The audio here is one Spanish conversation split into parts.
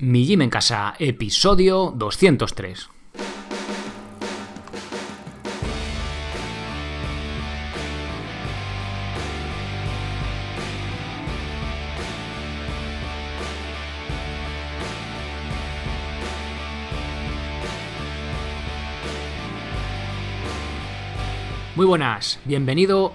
Mi Gym en Casa, episodio 203. Muy buenas, bienvenido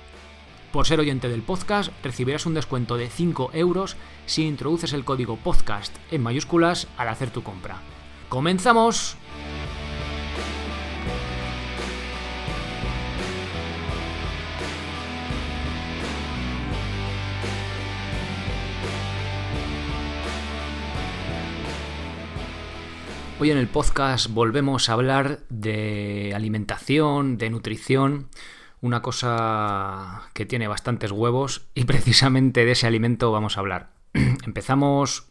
Por ser oyente del podcast, recibirás un descuento de 5 euros si introduces el código podcast en mayúsculas al hacer tu compra. ¡Comenzamos! Hoy en el podcast volvemos a hablar de alimentación, de nutrición una cosa que tiene bastantes huevos y precisamente de ese alimento vamos a hablar. Empezamos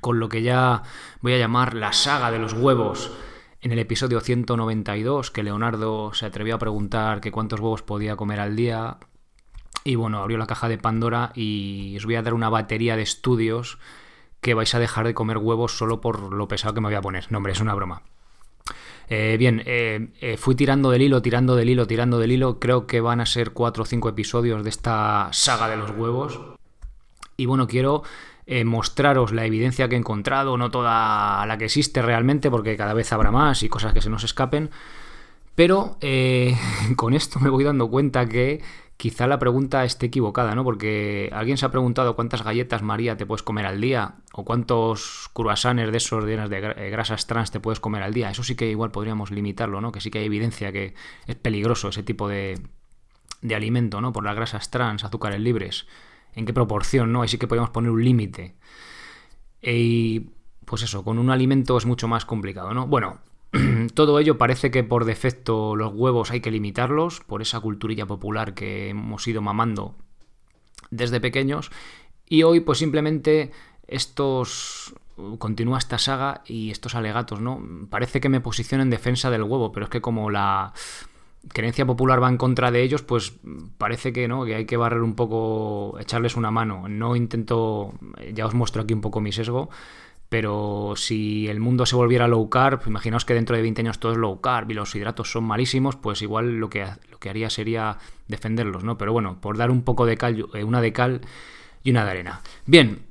con lo que ya voy a llamar la saga de los huevos. En el episodio 192, que Leonardo se atrevió a preguntar que cuántos huevos podía comer al día. Y bueno, abrió la caja de Pandora y os voy a dar una batería de estudios que vais a dejar de comer huevos solo por lo pesado que me voy a poner. No, hombre, es una broma. Eh, bien, eh, eh, fui tirando del hilo, tirando del hilo, tirando del hilo. Creo que van a ser cuatro o cinco episodios de esta saga de los huevos. Y bueno, quiero mostraros la evidencia que he encontrado, no toda la que existe realmente, porque cada vez habrá más y cosas que se nos escapen. Pero con esto me voy dando cuenta que quizá la pregunta esté equivocada, ¿no? Porque alguien se ha preguntado cuántas galletas María te puedes comer al día o cuántos croissants de esos de grasas trans te puedes comer al día. Eso sí que igual podríamos limitarlo, ¿no? Que sí que hay evidencia que es peligroso ese tipo de, de alimento, ¿no? Por las grasas trans, azúcares libres. ¿En qué proporción, no? Ahí sí que podríamos poner un límite. Y pues eso, con un alimento es mucho más complicado, ¿no? Bueno, Todo ello parece que por defecto los huevos hay que limitarlos por esa culturilla popular que hemos ido mamando desde pequeños y hoy pues simplemente estos continúa esta saga y estos alegatos, ¿no? Parece que me posiciono en defensa del huevo, pero es que como la creencia popular va en contra de ellos, pues parece que no, que hay que barrer un poco, echarles una mano. No intento, ya os muestro aquí un poco mi sesgo, pero si el mundo se volviera low carb, imaginaos que dentro de 20 años todo es low carb y los hidratos son malísimos, pues igual lo que, lo que haría sería defenderlos, ¿no? Pero bueno, por dar un poco de cal, eh, una de cal y una de arena. Bien,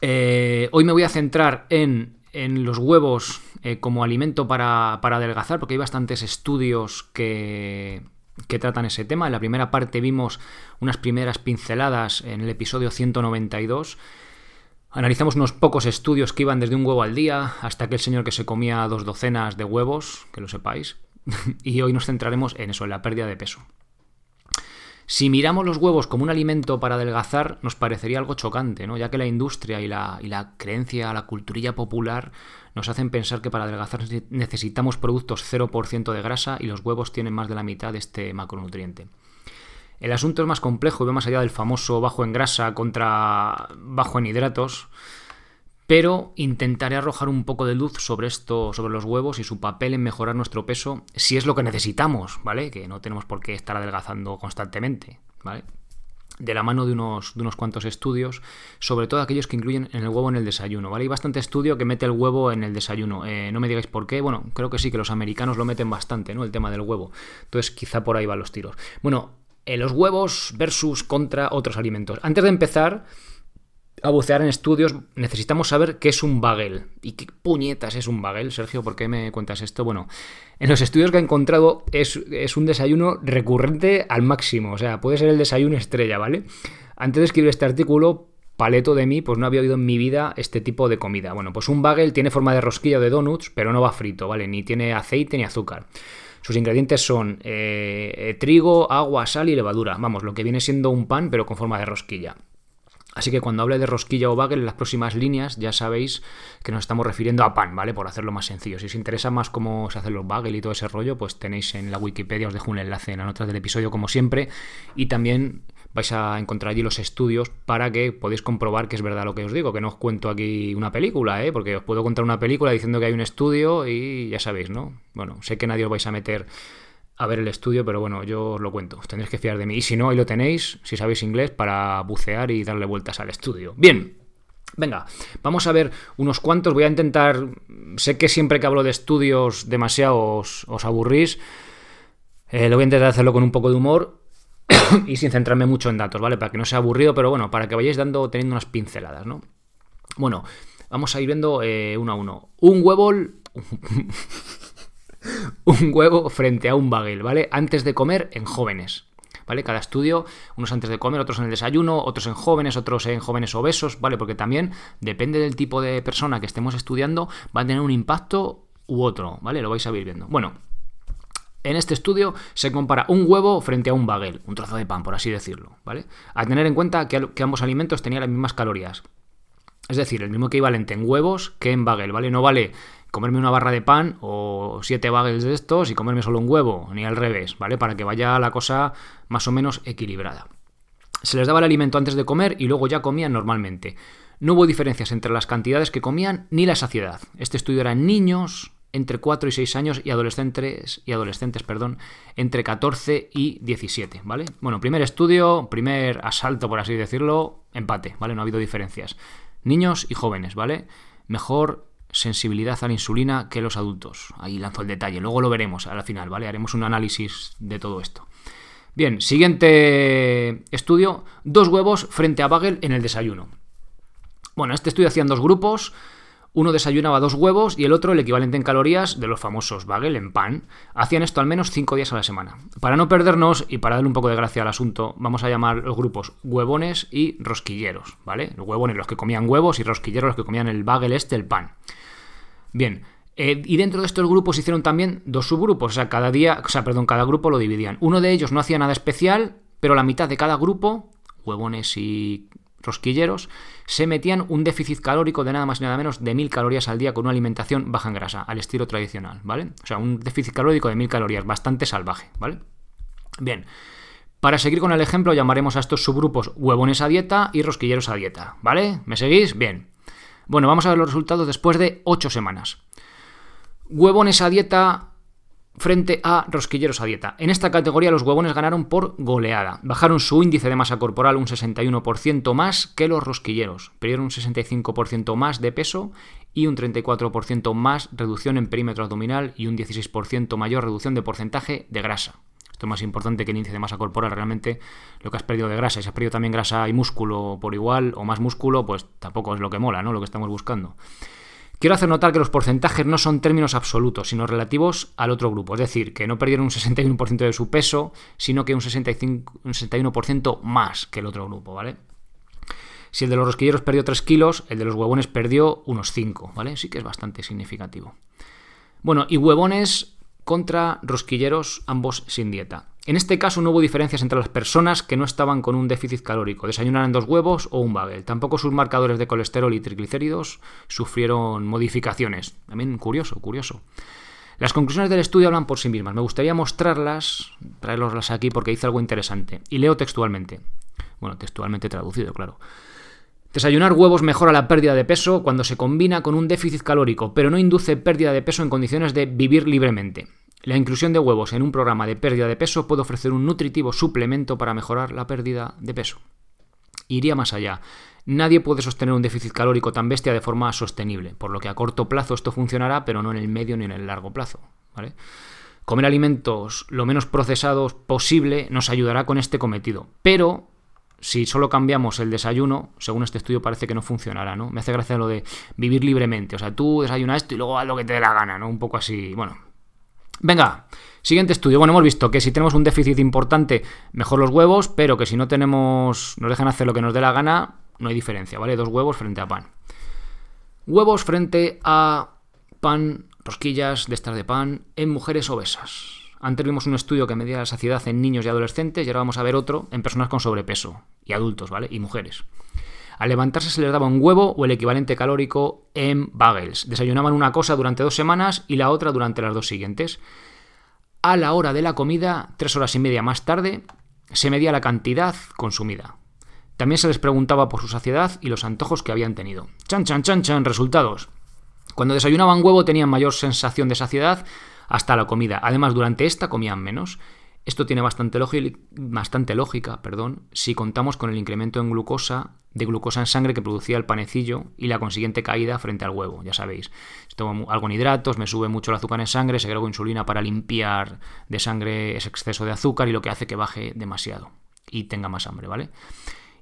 eh, hoy me voy a centrar en, los huevos eh, como alimento para, adelgazar, porque hay bastantes estudios que, que tratan ese tema. En la primera parte vimos unas primeras pinceladas en el episodio 192 Analizamos unos pocos estudios que iban desde un huevo al día hasta aquel señor que se comía dos docenas de huevos, que lo sepáis, y hoy nos centraremos en eso, en la pérdida de peso. Si miramos los huevos como un alimento para adelgazar, nos parecería algo chocante, ¿no? ya que la industria y la, y la creencia, la culturilla popular nos hacen pensar que para adelgazar necesitamos productos 0% de grasa y los huevos tienen más de la mitad de este macronutriente. El asunto es más complejo y va más allá del famoso bajo en grasa contra bajo en hidratos, pero intentaré arrojar un poco de luz sobre esto, sobre los huevos y su papel en mejorar nuestro peso, si es lo que necesitamos, ¿vale? Que no tenemos por qué estar adelgazando constantemente, ¿vale? de la mano de unos, unos cuantos estudios, sobre todo aquellos que incluyen en el huevo en el desayuno, ¿vale? Hay bastante estudio que mete el huevo en el desayuno. Eh, no me digáis por qué, bueno, creo que sí, que los americanos lo meten bastante, ¿no? El tema del huevo. Entonces, quizá por ahí van los tiros. Bueno, eh, los huevos versus contra otros alimentos. Antes de empezar a bucear en estudios, necesitamos saber qué es un bagel. ¿Y qué puñetas es un bagel, Sergio? ¿Por qué me cuentas esto? Bueno, en los estudios que he encontrado es, es un desayuno recurrente al máximo. O sea, puede ser el desayuno estrella, ¿vale? Antes de escribir este artículo, paleto de mí, pues no había oído en mi vida este tipo de comida. Bueno, pues un bagel tiene forma de rosquilla o de donuts, pero no va frito, ¿vale? Ni tiene aceite ni azúcar. Sus ingredientes son eh, trigo, agua, sal y levadura. Vamos, lo que viene siendo un pan, pero con forma de rosquilla. Así que cuando hable de rosquilla o bagel en las próximas líneas ya sabéis que nos estamos refiriendo a pan, ¿vale? Por hacerlo más sencillo. Si os interesa más cómo se hacen los bagel y todo ese rollo, pues tenéis en la Wikipedia, os dejo un enlace en las notas del episodio como siempre. Y también vais a encontrar allí los estudios para que podáis comprobar que es verdad lo que os digo, que no os cuento aquí una película, ¿eh? Porque os puedo contar una película diciendo que hay un estudio y ya sabéis, ¿no? Bueno, sé que nadie os vais a meter a ver el estudio, pero bueno, yo os lo cuento, os tendréis que fiar de mí. Y si no, ahí lo tenéis, si sabéis inglés, para bucear y darle vueltas al estudio. Bien, Venga, vamos a ver unos cuantos. Voy a intentar. Sé que siempre que hablo de estudios demasiado os, aburrís. Eh, lo voy a intentar hacerlo con un poco de humor y sin centrarme mucho en datos, ¿vale? Para que no sea aburrido, pero bueno, para que vayáis dando, teniendo unas pinceladas, ¿no? Bueno, vamos a ir viendo eh, uno a uno. Un huevo. un huevo frente a un bagel, ¿vale? Antes de comer en jóvenes. ¿Vale? Cada estudio, unos antes de comer, otros en el desayuno, otros en jóvenes, otros en jóvenes obesos, ¿vale? Porque también depende del tipo de persona que estemos estudiando, va a tener un impacto u otro, ¿vale? Lo vais a ir viendo. Bueno, en este estudio se compara un huevo frente a un bagel, un trozo de pan, por así decirlo, ¿vale? A tener en cuenta que, ambos alimentos tenían las mismas calorías. Es decir, el mismo equivalente en huevos que en bagel, ¿vale? No vale comerme una barra de pan o siete bagels de estos y comerme solo un huevo, ni al revés, ¿vale? Para que vaya la cosa más o menos equilibrada. Se les daba el alimento antes de comer y luego ya comían normalmente. No hubo diferencias entre las cantidades que comían ni la saciedad. Este estudio era en niños entre 4 y 6 años y adolescentes, y adolescentes perdón, entre 14 y 17, ¿vale? Bueno, primer estudio, primer asalto, por así decirlo, empate, ¿vale? No ha habido diferencias. Niños y jóvenes, ¿vale? Mejor sensibilidad a la insulina que los adultos. Ahí lanzo el detalle, luego lo veremos al final, ¿vale? Haremos un análisis de todo esto. Bien, siguiente estudio, dos huevos frente a bagel en el desayuno. Bueno, este estudio hacían dos grupos, uno desayunaba dos huevos y el otro el equivalente en calorías de los famosos bagel en pan. Hacían esto al menos cinco días a la semana. Para no perdernos y para darle un poco de gracia al asunto, vamos a llamar los grupos huevones y rosquilleros, ¿vale? Los huevones los que comían huevos y rosquilleros los que comían el bagel este, el pan. Bien, eh, y dentro de estos grupos hicieron también dos subgrupos, o sea, cada día, o sea, perdón, cada grupo lo dividían. Uno de ellos no hacía nada especial, pero la mitad de cada grupo, huevones y rosquilleros, se metían un déficit calórico de nada más y nada menos de 1000 calorías al día con una alimentación baja en grasa, al estilo tradicional, ¿vale? O sea, un déficit calórico de 1000 calorías, bastante salvaje, ¿vale? Bien. Para seguir con el ejemplo, llamaremos a estos subgrupos huevones a dieta y rosquilleros a dieta, ¿vale? ¿Me seguís? Bien. Bueno, vamos a ver los resultados después de 8 semanas. Huevones a dieta frente a rosquilleros a dieta. En esta categoría los huevones ganaron por goleada. Bajaron su índice de masa corporal un 61% más que los rosquilleros. Perdieron un 65% más de peso y un 34% más reducción en perímetro abdominal y un 16% mayor reducción de porcentaje de grasa. Esto es más importante que el índice de masa corporal. Realmente lo que has perdido de grasa, si has perdido también grasa y músculo por igual o más músculo, pues tampoco es lo que mola, ¿no? Lo que estamos buscando. Quiero hacer notar que los porcentajes no son términos absolutos, sino relativos al otro grupo. Es decir, que no perdieron un 61% de su peso, sino que un, 65, un 61% más que el otro grupo, ¿vale? Si el de los rosquilleros perdió 3 kilos, el de los huevones perdió unos 5, ¿vale? Sí que es bastante significativo. Bueno, y huevones contra rosquilleros, ambos sin dieta. En este caso no hubo diferencias entre las personas que no estaban con un déficit calórico, desayunaran dos huevos o un bagel. Tampoco sus marcadores de colesterol y triglicéridos sufrieron modificaciones. También curioso, curioso. Las conclusiones del estudio hablan por sí mismas. Me gustaría mostrarlas, traerlas aquí porque dice algo interesante. Y leo textualmente. Bueno, textualmente traducido, claro. Desayunar huevos mejora la pérdida de peso cuando se combina con un déficit calórico, pero no induce pérdida de peso en condiciones de vivir libremente. La inclusión de huevos en un programa de pérdida de peso puede ofrecer un nutritivo suplemento para mejorar la pérdida de peso. Iría más allá. Nadie puede sostener un déficit calórico tan bestia de forma sostenible, por lo que a corto plazo esto funcionará, pero no en el medio ni en el largo plazo. Comer alimentos lo menos procesados posible nos ayudará con este cometido, pero si solo cambiamos el desayuno, según este estudio parece que no funcionará, ¿no? Me hace gracia lo de vivir libremente, o sea, tú desayunas esto y luego haz lo que te dé la gana, ¿no? Un poco así, bueno. Venga, siguiente estudio. Bueno, hemos visto que si tenemos un déficit importante, mejor los huevos, pero que si no tenemos, nos dejan hacer lo que nos dé la gana, no hay diferencia, ¿vale? Dos huevos frente a pan. Huevos frente a pan, rosquillas de estas de pan en mujeres obesas. Antes vimos un estudio que medía la saciedad en niños y adolescentes y ahora vamos a ver otro en personas con sobrepeso y adultos, ¿vale? Y mujeres. Al levantarse se les daba un huevo o el equivalente calórico en bagels. Desayunaban una cosa durante dos semanas y la otra durante las dos siguientes. A la hora de la comida, tres horas y media más tarde, se medía la cantidad consumida. También se les preguntaba por su saciedad y los antojos que habían tenido. Chan, chan, chan, chan, resultados. Cuando desayunaban huevo tenían mayor sensación de saciedad hasta la comida. Además, durante esta comían menos. Esto tiene bastante, lógica perdón, si contamos con el incremento en glucosa, de glucosa en sangre que producía el panecillo y la consiguiente caída frente al huevo, ya sabéis. Tomo algo en hidratos, me sube mucho el azúcar en sangre, segrego insulina para limpiar de sangre ese exceso de azúcar y lo que hace que baje demasiado y tenga más hambre, ¿vale?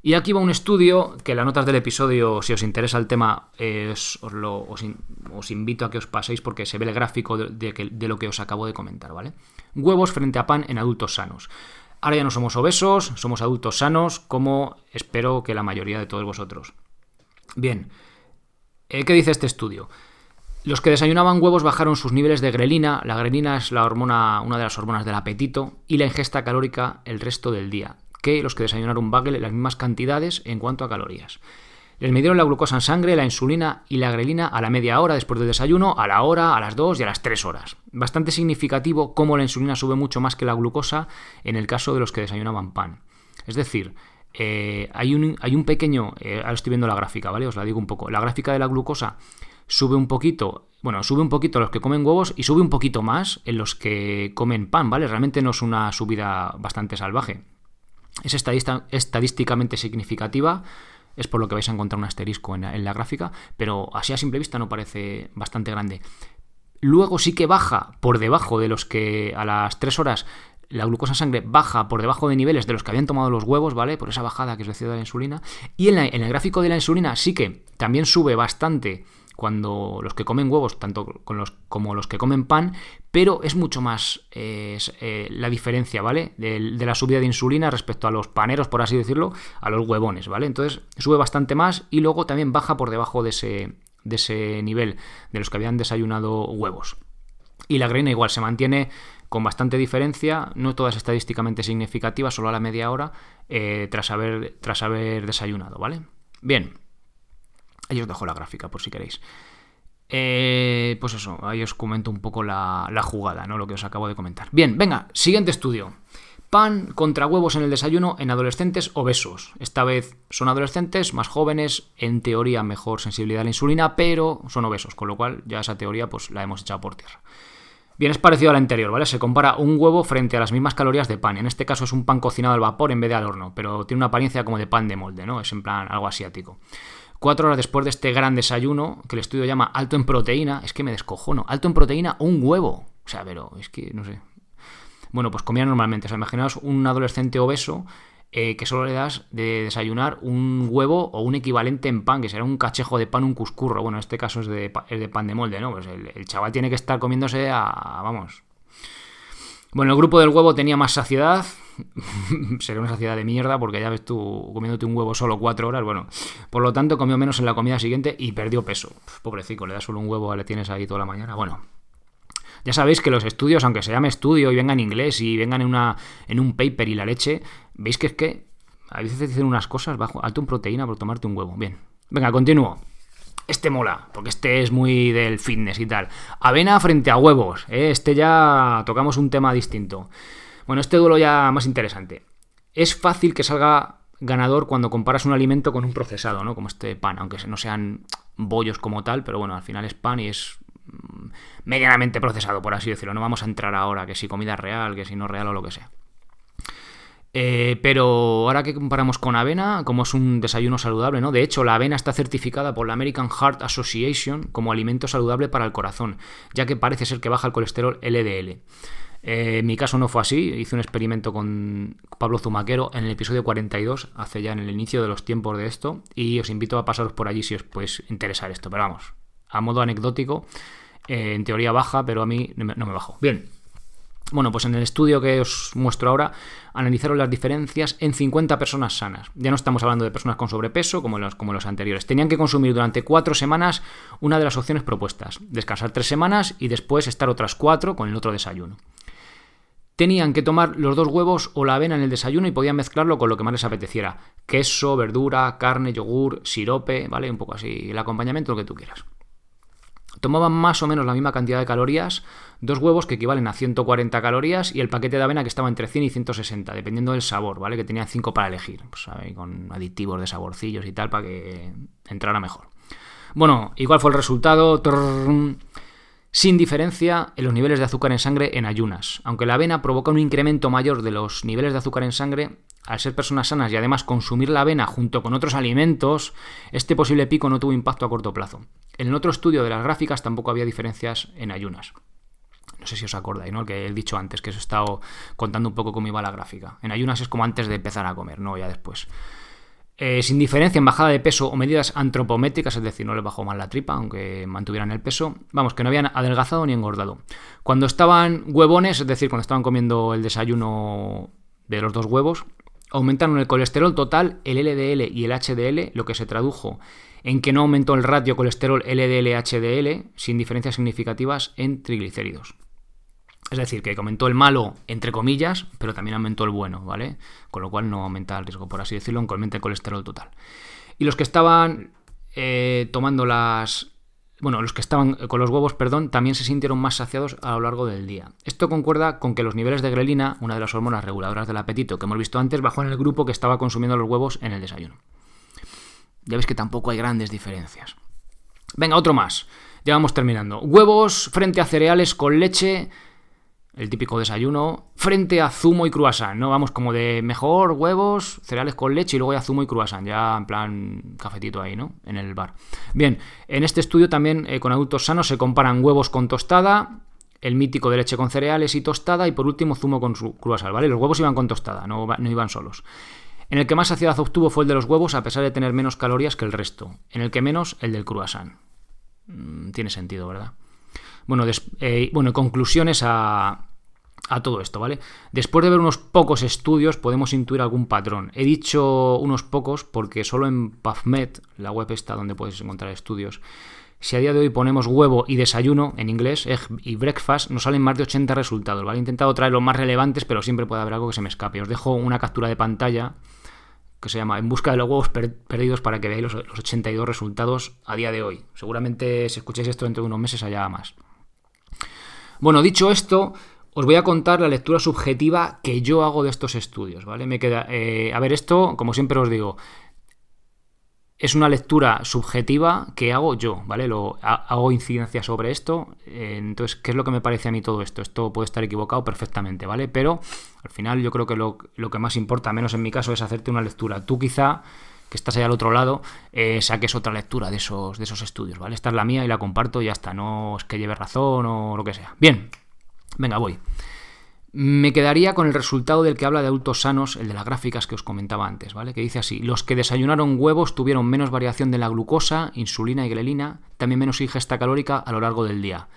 Y aquí va un estudio que las notas del episodio, si os interesa el tema, os, os, invito a que os paséis porque se ve el gráfico de, de, lo que os acabo de comentar, ¿vale? Huevos frente a pan en adultos sanos. Ahora ya no somos obesos, somos adultos sanos, como espero que la mayoría de todos vosotros. Bien, eh, ¿qué dice este estudio? Los que desayunaban huevos bajaron sus niveles de grelina, la grelina es la hormona, una de las hormonas del apetito, y la ingesta calórica el resto del día que los que desayunaron bagel las mismas cantidades en cuanto a calorías. Les midieron la glucosa en sangre, la insulina y la grelina a la media hora después del desayuno, a la hora, a las 2 y a las 3 horas. Bastante significativo cómo la insulina sube mucho más que la glucosa en el caso de los que desayunaban pan. Es decir, eh, hay, un, hay, un, pequeño, eh, ahora estoy viendo la gráfica, ¿vale? Os la digo un poco. La gráfica de la glucosa sube un poquito, bueno, sube un poquito los que comen huevos y sube un poquito más en los que comen pan, ¿vale? Realmente no es una subida bastante salvaje es estadísticamente significativa, es por lo que vais a encontrar un asterisco en la, gráfica, pero así a simple vista no parece bastante grande. Luego sí que baja por debajo de los que a las 3 horas la glucosa en sangre baja por debajo de niveles de los que habían tomado los huevos, ¿vale? Por esa bajada que es decía de la insulina. Y en el gráfico de la insulina sí que también sube bastante cuando los que comen huevos, tanto con los, como los que comen pan, pero es mucho más eh, la diferencia, ¿vale? De, la subida de insulina respecto a los paneros, por así decirlo, a los huevones, ¿vale? Entonces sube bastante más y luego también baja por debajo de ese, de ese nivel de los que habían desayunado huevos. Y la grena igual se mantiene con bastante diferencia, no todas estadísticamente significativas, solo a la media hora, eh, tras, haber, tras haber desayunado, ¿vale? Bien, Ahí os dejo la gráfica por si queréis. Eh, pues eso, ahí os comento un poco la, jugada, ¿no? Lo que os acabo de comentar. Bien, venga, siguiente estudio. Pan contra huevos en el desayuno en adolescentes obesos. Esta vez son adolescentes más jóvenes, en teoría mejor sensibilidad a la insulina, pero son obesos, con lo cual ya esa teoría pues la hemos echado por tierra. Bien, es parecido a la anterior, ¿vale? Se compara un huevo frente a las mismas calorías de pan. En este caso es un pan cocinado al vapor en vez de al horno, pero tiene una apariencia como de pan de molde, ¿no? Es en plan algo asiático. Cuatro horas después de este gran desayuno, que el estudio llama alto en proteína, es que me descojono. Alto en proteína, un huevo. O sea, pero es que, no sé. Bueno, pues comía normalmente. O sea, imaginaos un adolescente obeso eh, que solo le das de desayunar un huevo o un equivalente en pan, que será un cachejo de pan, un cuscurro. Bueno, en este caso es de, pan de molde, ¿no? Pues el, el chaval tiene que estar comiéndose a, vamos, bueno, el grupo del huevo tenía más saciedad. Sería una saciedad de mierda porque ya ves tú comiéndote un huevo solo cuatro horas. Bueno, por lo tanto comió menos en la comida siguiente y perdió peso. Pobrecito, le das solo un huevo, le tienes ahí toda la mañana. Bueno, ya sabéis que los estudios, aunque se llame estudio y vengan en inglés y vengan en, una, en un paper y la leche, veis que es que a veces dicen unas cosas bajo alto en proteína por tomarte un huevo. Bien, venga, continúo. Este mola, porque este es muy del fitness y tal. Avena frente a huevos, ¿eh? este ya tocamos un tema distinto. Bueno, este duelo ya más interesante. Es fácil que salga ganador cuando comparas un alimento con un procesado, ¿no? Como este pan, aunque no sean bollos como tal, pero bueno, al final es pan y es mm, medianamente procesado, por así decirlo. No vamos a entrar ahora que si comida real, que si no real o lo que sea. Eh, pero ahora que comparamos con avena, como es un desayuno saludable, ¿no? De hecho, la avena está certificada por la American Heart Association como alimento saludable para el corazón, ya que parece ser que baja el colesterol LDL. Eh, en mi caso no fue así, hice un experimento con Pablo Zumaquero en el episodio 42, hace ya en el inicio de los tiempos de esto, y os invito a pasaros por allí si os puede interesar esto, pero vamos, a modo anecdótico, eh, en teoría baja, pero a mí no me bajo. Bien, bueno, pues en el estudio que os muestro ahora analizaron las diferencias en 50 personas sanas. Ya no estamos hablando de personas con sobrepeso como los, como los anteriores. Tenían que consumir durante cuatro semanas una de las opciones propuestas. Descansar tres semanas y después estar otras cuatro con el otro desayuno. tenían que tomar los dos huevos o la avena en el desayuno y podían mezclarlo con lo que más les apeteciera. Queso, verdura, carne, yogur, sirope, ¿vale? Un poco así, el acompañamiento, lo que tú quieras. Tomaban más o menos la misma cantidad de calorías, dos huevos que equivalen a 140 calorías y el paquete de avena que estaba entre 100 y 160, dependiendo del sabor, ¿vale? Que tenían 5 para elegir, pues, con aditivos de saborcillos y tal para que entrara mejor. Bueno, ¿y cuál fue el resultado? Sin diferencia en los niveles de azúcar en sangre en ayunas. Aunque la avena provoca un incremento mayor de los niveles de azúcar en sangre, al ser personas sanas y además consumir la avena junto con otros alimentos, este posible pico no tuvo impacto a corto plazo. En el otro estudio de las gráficas tampoco había diferencias en ayunas. No sé si os acordáis, ¿no? Que he dicho antes, que os he estado contando un poco cómo iba la gráfica. En ayunas es como antes de empezar a comer, no ya después. Eh, sin diferencia en bajada de peso o medidas antropométricas, es decir, no les bajó mal la tripa, aunque mantuvieran el peso, vamos, que no habían adelgazado ni engordado. Cuando estaban huevones, es decir, cuando estaban comiendo el desayuno de los dos huevos, aumentaron el colesterol total, el LDL y el HDL, lo que se tradujo en que no aumentó el ratio colesterol LDL-HDL sin diferencias significativas en triglicéridos. Es decir, que aumentó el malo, entre comillas, pero también aumentó el bueno, ¿vale? Con lo cual no aumenta el riesgo, por así decirlo, aumente el colesterol total. Y los que estaban eh, tomando las. Bueno, los que estaban con los huevos, perdón, también se sintieron más saciados a lo largo del día. Esto concuerda con que los niveles de grelina, una de las hormonas reguladoras del apetito que hemos visto antes, bajó en el grupo que estaba consumiendo los huevos en el desayuno. Ya ves que tampoco hay grandes diferencias. Venga, otro más. Ya vamos terminando. Huevos frente a cereales con leche el típico desayuno, frente a zumo y croissant, ¿no? Vamos como de mejor huevos, cereales con leche y luego ya zumo y croissant, ya en plan cafetito ahí, ¿no? En el bar. Bien, en este estudio también eh, con adultos sanos se comparan huevos con tostada, el mítico de leche con cereales y tostada y por último zumo con croissant, ¿vale? Los huevos iban con tostada, no, no iban solos. En el que más saciedad obtuvo fue el de los huevos a pesar de tener menos calorías que el resto. En el que menos, el del croissant. Mm, tiene sentido, ¿verdad? Bueno, eh, bueno, conclusiones a, a todo esto, ¿vale? Después de ver unos pocos estudios podemos intuir algún patrón. He dicho unos pocos porque solo en PubMed, la web está donde puedes encontrar estudios, si a día de hoy ponemos huevo y desayuno en inglés, egg y breakfast, nos salen más de 80 resultados, ¿vale? He intentado traer los más relevantes, pero siempre puede haber algo que se me escape. Os dejo una captura de pantalla que se llama En busca de los huevos perdidos para que veáis los, los 82 resultados a día de hoy. Seguramente si escucháis esto dentro de unos meses haya más. Bueno, dicho esto, os voy a contar la lectura subjetiva que yo hago de estos estudios, ¿vale? Me queda. Eh, a ver, esto, como siempre os digo, es una lectura subjetiva que hago yo, ¿vale? Lo, hago incidencia sobre esto. Eh, entonces, ¿qué es lo que me parece a mí todo esto? Esto puede estar equivocado perfectamente, ¿vale? Pero al final yo creo que lo, que más importa, menos en mi caso, es hacerte una lectura. Tú quizá que estás ahí al otro lado, eh, saques otra lectura de esos, de esos estudios, ¿vale? Esta es la mía y la comparto y ya está, no es que lleve razón o lo que sea. Bien, Venga, voy. Me quedaría con el resultado del que habla de adultos sanos, el de las gráficas que os comentaba antes, ¿vale? Que dice así: los que desayunaron huevos tuvieron menos variación de la glucosa, insulina y grelina, también menos ingesta calórica a lo largo del día.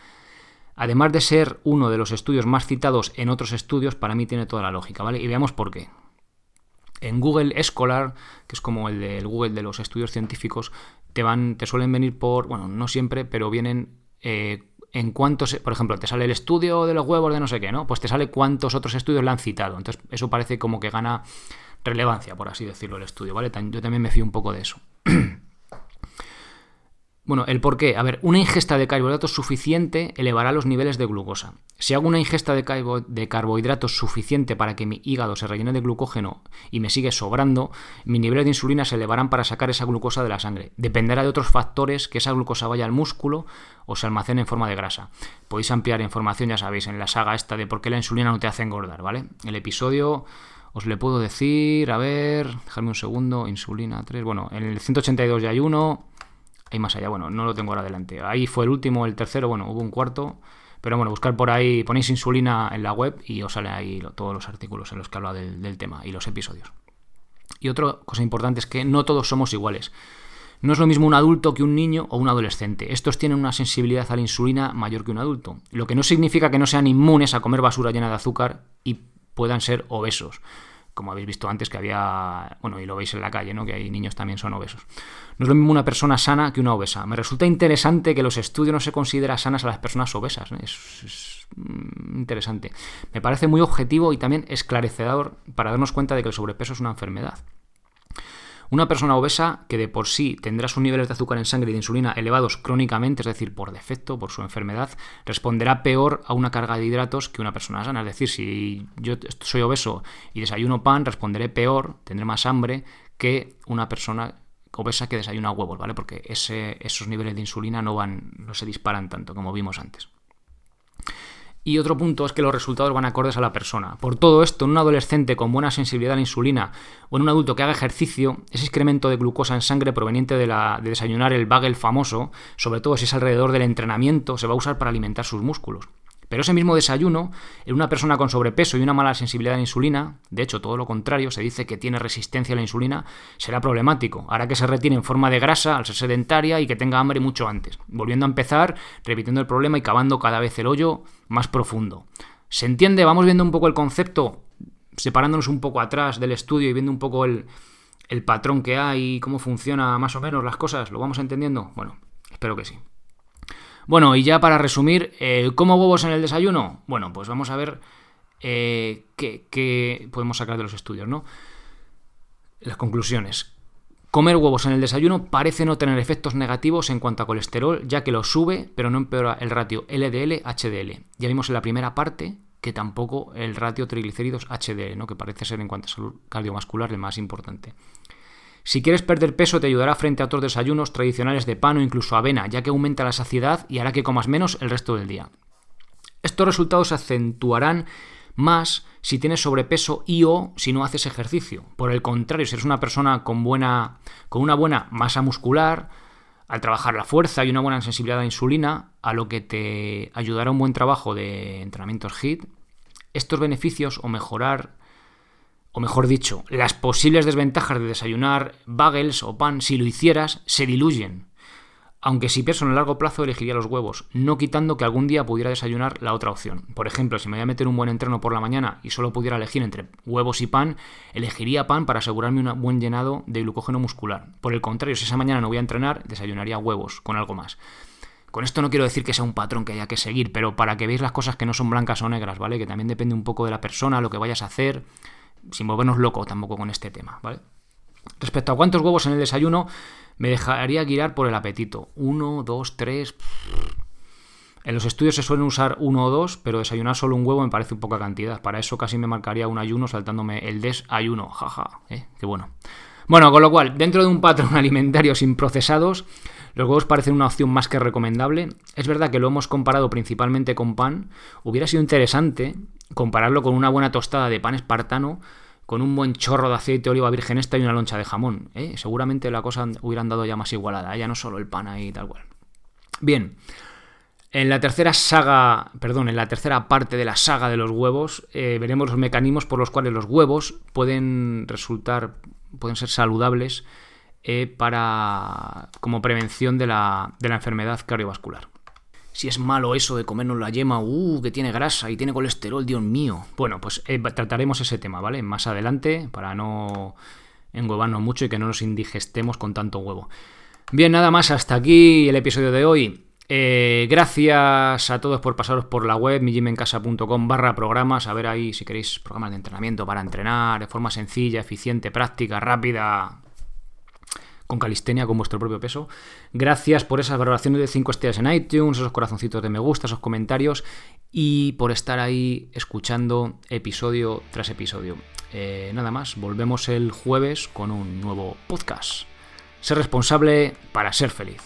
Además de ser uno de los estudios más citados en otros estudios, para mí tiene toda la lógica, ¿vale? Y veamos por qué. En Google Escolar, que es como el del Google de los estudios científicos, te van, te suelen venir por, bueno, no siempre, pero vienen eh, en cuántos, por ejemplo, te sale el estudio de los huevos de no sé qué, ¿no? Pues te sale cuántos otros estudios le han citado. Entonces, eso parece como que gana relevancia, por así decirlo, el estudio, ¿vale? Yo también me fío un poco de eso. Bueno, el por qué. A ver, una ingesta de carbohidratos suficiente elevará los niveles de glucosa. Si hago una ingesta de, carbohidratos suficiente para que mi hígado se rellene de glucógeno y me sigue sobrando, mis niveles de insulina se elevarán para sacar esa glucosa de la sangre. Dependerá de otros factores que esa glucosa vaya al músculo o se almacene en forma de grasa. Podéis ampliar información, ya sabéis, en la saga esta de por qué la insulina no te hace engordar, ¿vale? El episodio os le puedo decir, a ver, dejadme un segundo, insulina 3, bueno, en el 182 ya hay uno, hay más allá, bueno, no lo tengo ahora delante. Ahí fue el último, el tercero, bueno, hubo un cuarto. Pero bueno, buscar por ahí, ponéis insulina en la web y os salen ahí todos los artículos en los que habla del, del tema y los episodios. Y otra cosa importante es que no todos somos iguales. No es lo mismo un adulto que un niño o un adolescente. Estos tienen una sensibilidad a la insulina mayor que un adulto, lo que no significa que no sean inmunes a comer basura llena de azúcar y puedan ser obesos como habéis visto antes que había, bueno, y lo veis en la calle, ¿no? Que hay niños también son obesos. No es lo mismo una persona sana que una obesa. Me resulta interesante que los estudios no se considera sanas a las personas obesas. Es, mm, interesante. Me parece muy objetivo y también esclarecedor para darnos cuenta de que el sobrepeso es una enfermedad. Una persona obesa que de por sí tendrá sus niveles de azúcar en sangre y de insulina elevados crónicamente, es decir, por defecto, por su enfermedad, responderá peor a una carga de hidratos que una persona sana. Es decir, si yo soy obeso y desayuno pan, responderé peor, tendré más hambre que una persona obesa que desayuna huevos, ¿vale? Porque esos niveles de insulina no van, no se disparan tanto como vimos antes. Y otro punto es que los resultados van acordes a la persona. Por todo esto, en un adolescente con buena sensibilidad a la insulina o en un adulto que haga ejercicio, ese incremento de glucosa en sangre proveniente de, la, de desayunar el bagel famoso, sobre todo si es alrededor del entrenamiento, se va a usar para alimentar sus músculos. Pero ese mismo desayuno, en una persona con sobrepeso y una mala sensibilidad a la insulina, de hecho todo lo contrario, se dice que tiene resistencia a la insulina, será problemático. Hará que se retire en forma de grasa al ser sedentaria y que tenga hambre mucho antes. Volviendo a empezar, repitiendo el problema y cavando cada vez el hoyo más profundo. ¿Se entiende? Vamos viendo un poco el concepto, separándonos un poco atrás del estudio y viendo un poco el, el patrón que hay, cómo funciona más o menos las cosas. ¿Lo vamos entendiendo? Bueno, espero que sí. Bueno, y ya para resumir, eh, ¿cómo huevos en el desayuno? Bueno, pues vamos a ver eh, qué, podemos sacar de los estudios, ¿no? Las conclusiones. Comer huevos en el desayuno parece no tener efectos negativos en cuanto a colesterol, ya que lo sube, pero no empeora el ratio LDL-HDL. Ya vimos en la primera parte que tampoco el ratio triglicéridos-HDL, ¿no? que parece ser en cuanto a salud cardiovascular el más importante. Si quieres perder peso te ayudará frente a otros desayunos tradicionales de pan o incluso avena, ya que aumenta la saciedad y hará que comas menos el resto del día. Estos resultados se acentuarán más si tienes sobrepeso y o si no haces ejercicio. Por el contrario, si eres una persona con, buena, con una buena masa muscular, al trabajar la fuerza y una buena sensibilidad a insulina, a lo que te ayudará un buen trabajo de entrenamientos HIT, estos beneficios o mejorar o mejor dicho, las posibles desventajas de desayunar bagels o pan, si lo hicieras, se diluyen. Aunque si pienso en el largo plazo elegiría los huevos, no quitando que algún día pudiera desayunar la otra opción. Por ejemplo, si me voy a meter un buen entreno por la mañana y solo pudiera elegir entre huevos y pan, elegiría pan para asegurarme un buen llenado de glucógeno muscular. Por el contrario, si esa mañana no voy a entrenar, desayunaría huevos con algo más. Con esto no quiero decir que sea un patrón que haya que seguir, pero para que veáis las cosas que no son blancas o negras, ¿vale? Que también depende un poco de la persona, lo que vayas a hacer, sin volvernos locos tampoco con este tema, ¿vale? Respecto a cuántos huevos en el desayuno, me dejaría guiar por el apetito. Uno, dos, tres. En los estudios se suelen usar uno o dos, pero desayunar solo un huevo me parece un poca cantidad. Para eso casi me marcaría un ayuno saltándome el desayuno. Jaja, ¿eh? qué bueno. Bueno, con lo cual, dentro de un patrón alimentario sin procesados, los huevos parecen una opción más que recomendable. Es verdad que lo hemos comparado principalmente con pan. Hubiera sido interesante compararlo con una buena tostada de pan espartano, con un buen chorro de aceite de oliva virgen esta y una loncha de jamón. ¿eh? Seguramente la cosa hubiera andado ya más igualada, ya no solo el pan ahí tal cual. Bien. En la tercera saga, perdón, en la tercera parte de la saga de los huevos, eh, veremos los mecanismos por los cuales los huevos pueden resultar, pueden ser saludables para, como prevención de la, de la enfermedad cardiovascular si es malo eso de comernos la yema, uh, que tiene grasa y tiene colesterol, Dios mío. Bueno, pues eh, trataremos ese tema, ¿vale? Más adelante, para no engüevarnos mucho y que no nos indigestemos con tanto huevo. Bien, nada más, hasta aquí el episodio de hoy. Eh, gracias a todos por pasaros por la web mijimencasa.com barra programas, a ver ahí si queréis programas de entrenamiento para entrenar de forma sencilla, eficiente, práctica, rápida, con calistenia, con vuestro propio peso. Gracias por esas valoraciones de 5 estrellas en iTunes, esos corazoncitos de me gusta, esos comentarios y por estar ahí escuchando episodio tras episodio. Eh, nada más, volvemos el jueves con un nuevo podcast. Ser responsable para ser feliz.